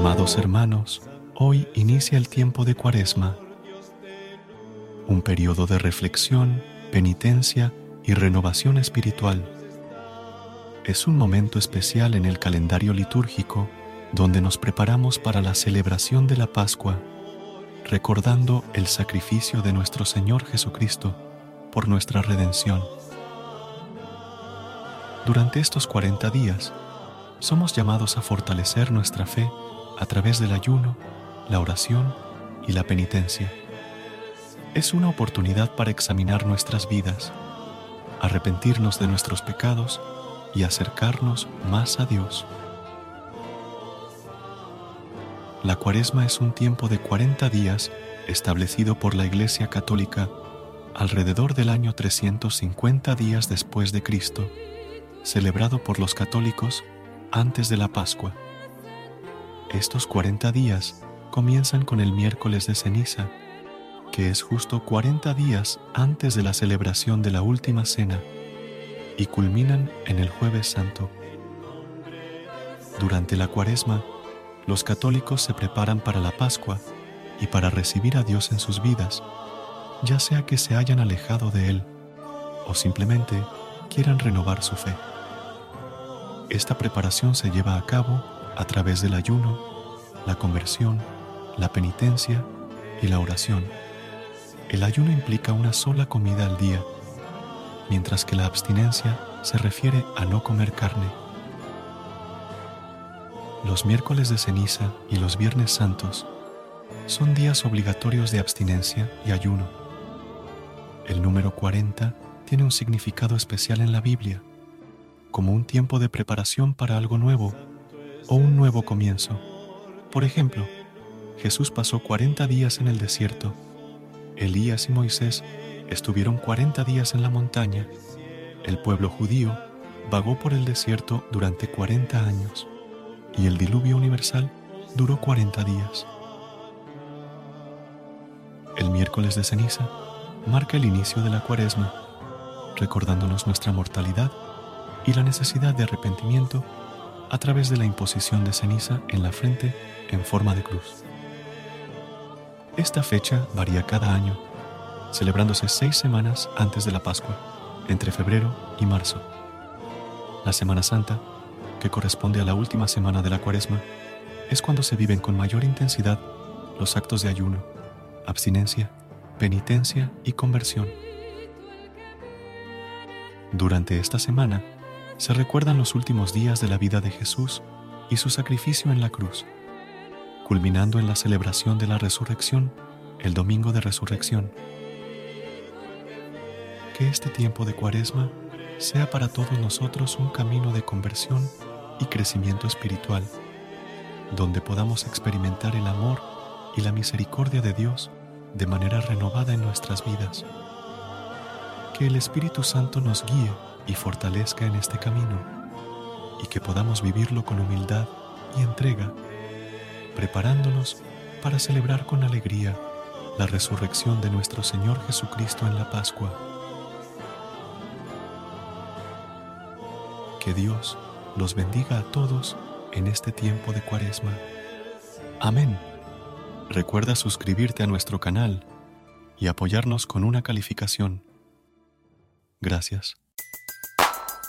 Amados hermanos, hoy inicia el tiempo de Cuaresma, un periodo de reflexión, penitencia y renovación espiritual. Es un momento especial en el calendario litúrgico donde nos preparamos para la celebración de la Pascua, recordando el sacrificio de nuestro Señor Jesucristo por nuestra redención. Durante estos 40 días, somos llamados a fortalecer nuestra fe a través del ayuno, la oración y la penitencia. Es una oportunidad para examinar nuestras vidas, arrepentirnos de nuestros pecados y acercarnos más a Dios. La cuaresma es un tiempo de 40 días establecido por la Iglesia Católica alrededor del año 350 días después de Cristo, celebrado por los católicos antes de la Pascua. Estos 40 días comienzan con el miércoles de ceniza, que es justo 40 días antes de la celebración de la Última Cena, y culminan en el jueves santo. Durante la cuaresma, los católicos se preparan para la Pascua y para recibir a Dios en sus vidas, ya sea que se hayan alejado de Él o simplemente quieran renovar su fe. Esta preparación se lleva a cabo a través del ayuno, la conversión, la penitencia y la oración. El ayuno implica una sola comida al día, mientras que la abstinencia se refiere a no comer carne. Los miércoles de ceniza y los viernes santos son días obligatorios de abstinencia y ayuno. El número 40 tiene un significado especial en la Biblia, como un tiempo de preparación para algo nuevo o un nuevo comienzo. Por ejemplo, Jesús pasó 40 días en el desierto. Elías y Moisés estuvieron 40 días en la montaña. El pueblo judío vagó por el desierto durante 40 años y el diluvio universal duró 40 días. El miércoles de ceniza marca el inicio de la cuaresma, recordándonos nuestra mortalidad y la necesidad de arrepentimiento a través de la imposición de ceniza en la frente en forma de cruz. Esta fecha varía cada año, celebrándose seis semanas antes de la Pascua, entre febrero y marzo. La Semana Santa, que corresponde a la última semana de la Cuaresma, es cuando se viven con mayor intensidad los actos de ayuno, abstinencia, penitencia y conversión. Durante esta semana se recuerdan los últimos días de la vida de Jesús y su sacrificio en la cruz, culminando en la celebración de la resurrección el domingo de resurrección. Que este tiempo de cuaresma sea para todos nosotros un camino de conversión y crecimiento espiritual, donde podamos experimentar el amor y la misericordia de Dios de manera renovada en nuestras vidas. Que el Espíritu Santo nos guíe y fortalezca en este camino y que podamos vivirlo con humildad y entrega, preparándonos para celebrar con alegría la resurrección de nuestro Señor Jesucristo en la Pascua. Que Dios los bendiga a todos en este tiempo de cuaresma. Amén. Recuerda suscribirte a nuestro canal y apoyarnos con una calificación. Gracias.